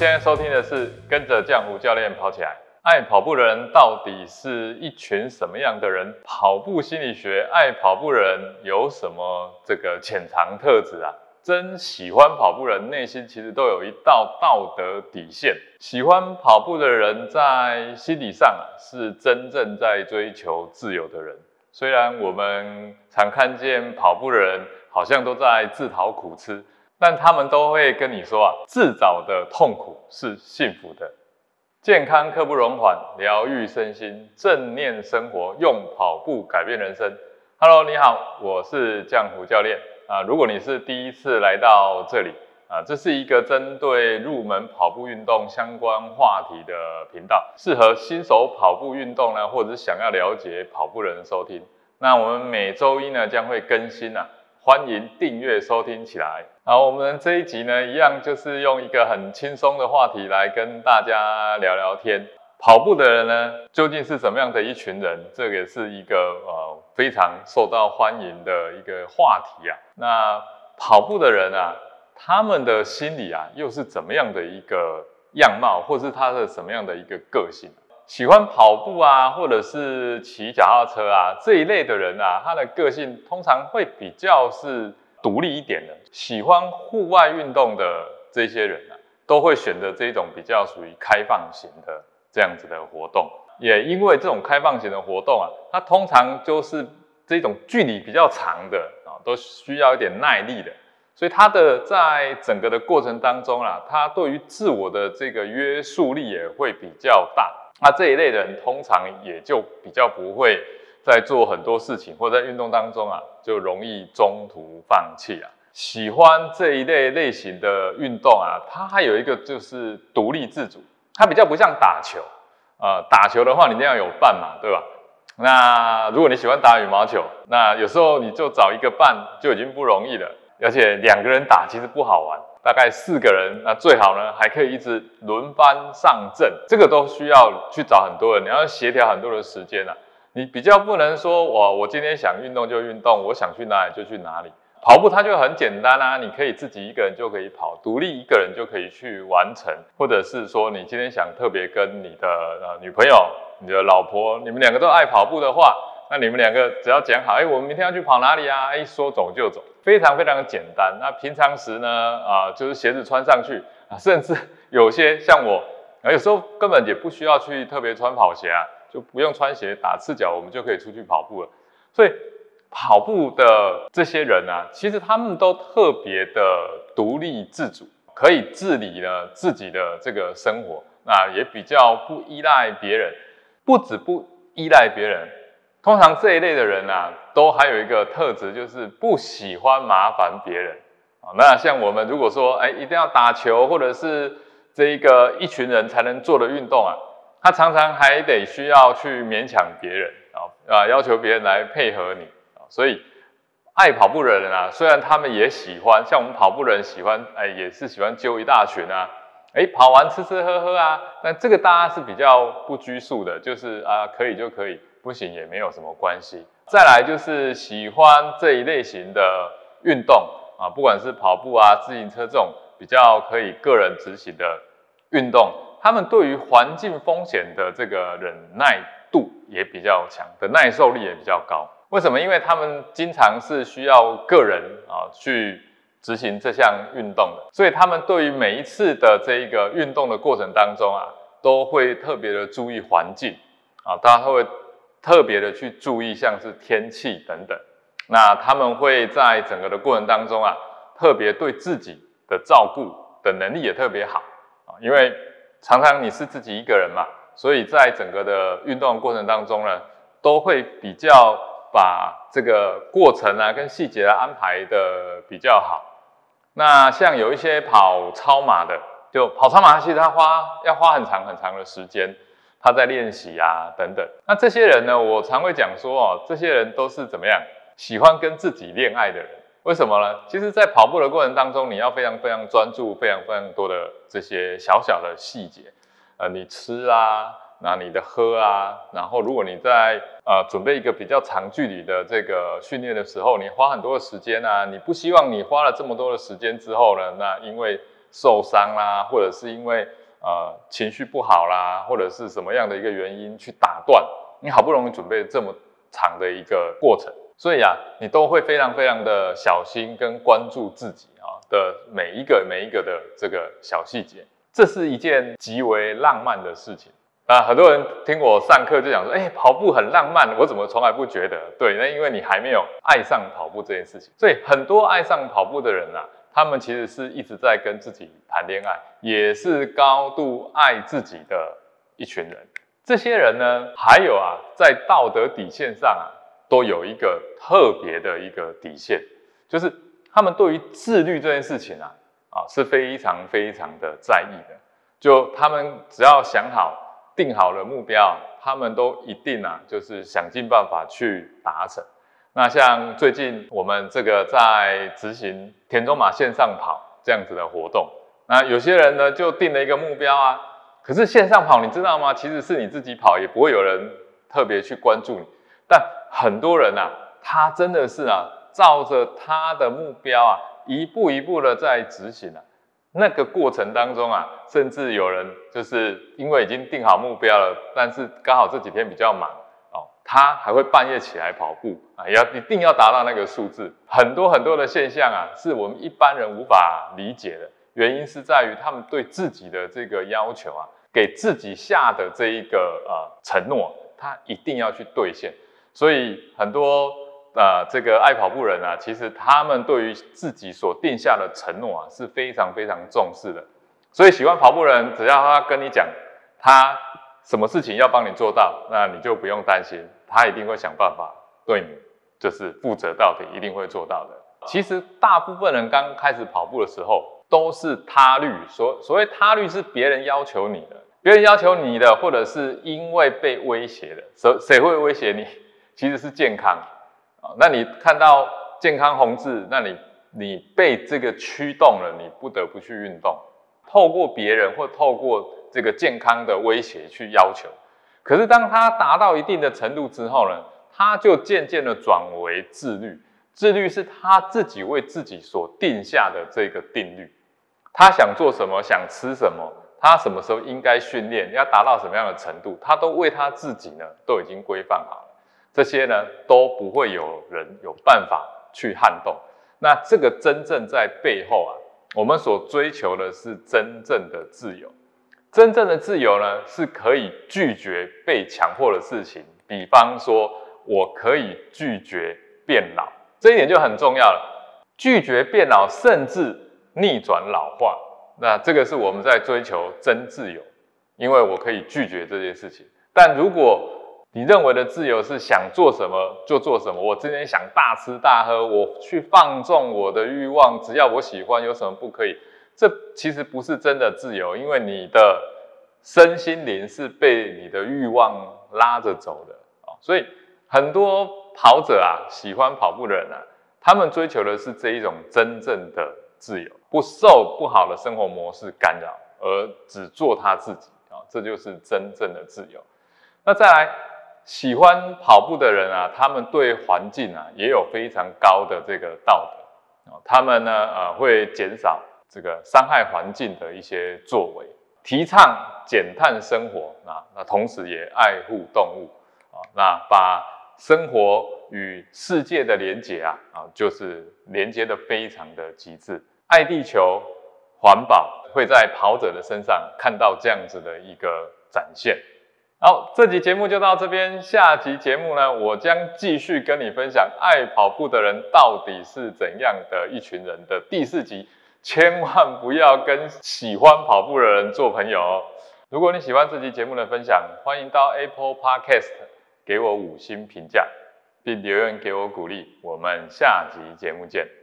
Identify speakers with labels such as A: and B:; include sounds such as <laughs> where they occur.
A: 现在收听的是跟着江湖教练跑起来。爱跑步的人到底是一群什么样的人？跑步心理学，爱跑步的人有什么这个潜藏特质啊？真喜欢跑步人内心其实都有一道道德底线。喜欢跑步的人在心理上啊，是真正在追求自由的人。虽然我们常看见跑步的人好像都在自讨苦吃，但他们都会跟你说啊，自找的痛苦是幸福的。健康刻不容缓，疗愈身心，正念生活，用跑步改变人生。Hello，你好，我是江湖教练啊。如果你是第一次来到这里啊，这是一个针对入门跑步运动相关话题的频道，适合新手跑步运动呢，或者是想要了解跑步的人收听。那我们每周一呢将会更新啊。欢迎订阅收听起来。好，我们这一集呢，一样就是用一个很轻松的话题来跟大家聊聊天。跑步的人呢，究竟是什么样的一群人？这也是一个呃非常受到欢迎的一个话题啊。那跑步的人啊，他们的心理啊，又是怎么样的一个样貌，或是他的什么样的一个个性？喜欢跑步啊，或者是骑脚踏车啊这一类的人啊，他的个性通常会比较是独立一点的。喜欢户外运动的这些人啊，都会选择这种比较属于开放型的这样子的活动。也因为这种开放型的活动啊，它通常就是这种距离比较长的啊，都需要一点耐力的，所以它的在整个的过程当中啊，它对于自我的这个约束力也会比较大。那这一类人通常也就比较不会在做很多事情，或在运动当中啊，就容易中途放弃啊。喜欢这一类类型的运动啊，它还有一个就是独立自主，它比较不像打球啊。打球的话，你一定要有伴嘛，对吧？那如果你喜欢打羽毛球，那有时候你就找一个伴就已经不容易了，而且两个人打其实不好玩。大概四个人，那最好呢，还可以一直轮番上阵，这个都需要去找很多人，你要协调很多的时间啊。你比较不能说，我我今天想运动就运动，我想去哪里就去哪里。跑步它就很简单啊，你可以自己一个人就可以跑，独立一个人就可以去完成，或者是说你今天想特别跟你的呃女朋友、你的老婆，你们两个都爱跑步的话。那你们两个只要讲好，哎，我们明天要去跑哪里啊？哎，说走就走，非常非常的简单。那平常时呢，啊，就是鞋子穿上去啊，甚至 <laughs> 有些像我，啊，有时候根本也不需要去特别穿跑鞋啊，就不用穿鞋，打赤脚，我们就可以出去跑步了。所以跑步的这些人啊，其实他们都特别的独立自主，可以自理呢自己的这个生活，那也比较不依赖别人，不止不依赖别人。通常这一类的人啊，都还有一个特质，就是不喜欢麻烦别人啊。那像我们如果说，哎，一定要打球，或者是这一个一群人才能做的运动啊，他常常还得需要去勉强别人啊，啊，要求别人来配合你啊。所以爱跑步的人啊，虽然他们也喜欢，像我们跑步人喜欢，哎，也是喜欢揪一大群啊，哎，跑完吃吃喝喝啊。但这个大家是比较不拘束的，就是啊，可以就可以。不行也没有什么关系。再来就是喜欢这一类型的运动啊，不管是跑步啊、自行车这种比较可以个人执行的运动，他们对于环境风险的这个忍耐度也比较强，的耐受力也比较高。为什么？因为他们经常是需要个人啊去执行这项运动的，所以他们对于每一次的这一个运动的过程当中啊，都会特别的注意环境啊，大家会。特别的去注意，像是天气等等，那他们会在整个的过程当中啊，特别对自己的照顾的能力也特别好啊，因为常常你是自己一个人嘛，所以在整个的运动过程当中呢，都会比较把这个过程啊跟细节安排的比较好。那像有一些跑超马的，就跑超马，其实他花要花很长很长的时间。他在练习啊，等等。那这些人呢？我常会讲说哦，这些人都是怎么样？喜欢跟自己恋爱的人。为什么呢？其实，在跑步的过程当中，你要非常非常专注，非常非常多的这些小小的细节。呃，你吃啊，那你的喝啊，然后如果你在呃准备一个比较长距离的这个训练的时候，你花很多的时间啊，你不希望你花了这么多的时间之后呢，那因为受伤啦，或者是因为呃情绪不好啦，或者是什么样的一个原因去打断你好不容易准备这么长的一个过程，所以啊，你都会非常非常的小心跟关注自己啊的每一个每一个的这个小细节，这是一件极为浪漫的事情。啊，很多人听我上课就讲说，哎，跑步很浪漫，我怎么从来不觉得？对，那因为你还没有爱上跑步这件事情。所以很多爱上跑步的人啊，他们其实是一直在跟自己谈恋爱，也是高度爱自己的一群人。这些人呢，还有啊，在道德底线上啊，都有一个特别的一个底线，就是他们对于自律这件事情啊，啊是非常非常的在意的。就他们只要想好。定好了目标，他们都一定啊，就是想尽办法去达成。那像最近我们这个在执行田中马线上跑这样子的活动，那有些人呢就定了一个目标啊，可是线上跑你知道吗？其实是你自己跑，也不会有人特别去关注你。但很多人啊，他真的是啊，照着他的目标啊，一步一步的在执行啊。那个过程当中啊，甚至有人就是因为已经定好目标了，但是刚好这几天比较忙，他还会半夜起来跑步啊，要一定要达到那个数字。很多很多的现象啊，是我们一般人无法理解的，原因是在于他们对自己的这个要求啊，给自己下的这一个呃承诺，他一定要去兑现，所以很多。啊，这个爱跑步人啊，其实他们对于自己所定下的承诺啊是非常非常重视的。所以喜欢跑步人，只要他跟你讲他什么事情要帮你做到，那你就不用担心，他一定会想办法对你就是负责到底，一定会做到的。其实大部分人刚开始跑步的时候都是他律，所所谓他律是别人要求你的，别人要求你的，或者是因为被威胁的，谁谁会威胁你？其实是健康。啊，那你看到健康红字，那你你被这个驱动了，你不得不去运动，透过别人或透过这个健康的威胁去要求。可是当他达到一定的程度之后呢，他就渐渐的转为自律。自律是他自己为自己所定下的这个定律，他想做什么，想吃什么，他什么时候应该训练，要达到什么样的程度，他都为他自己呢都已经规范好了。这些呢都不会有人有办法去撼动。那这个真正在背后啊，我们所追求的是真正的自由。真正的自由呢，是可以拒绝被强迫的事情。比方说，我可以拒绝变老，这一点就很重要了。拒绝变老，甚至逆转老化。那这个是我们在追求真自由，因为我可以拒绝这件事情。但如果你认为的自由是想做什么就做什么。我今天想大吃大喝，我去放纵我的欲望，只要我喜欢，有什么不可以？这其实不是真的自由，因为你的身心灵是被你的欲望拉着走的啊。所以很多跑者啊，喜欢跑步的人啊，他们追求的是这一种真正的自由，不受不好的生活模式干扰，而只做他自己啊，这就是真正的自由。那再来。喜欢跑步的人啊，他们对环境啊也有非常高的这个道德啊，他们呢呃会减少这个伤害环境的一些作为，提倡减碳生活啊，那同时也爱护动物啊，那把生活与世界的连接啊啊就是连接的非常的极致，爱地球环保会在跑者的身上看到这样子的一个展现。好，这集节目就到这边。下集节目呢，我将继续跟你分享爱跑步的人到底是怎样的一群人的第四集。千万不要跟喜欢跑步的人做朋友哦。如果你喜欢这集节目的分享，欢迎到 Apple Podcast 给我五星评价，并留言给我鼓励。我们下集节目见。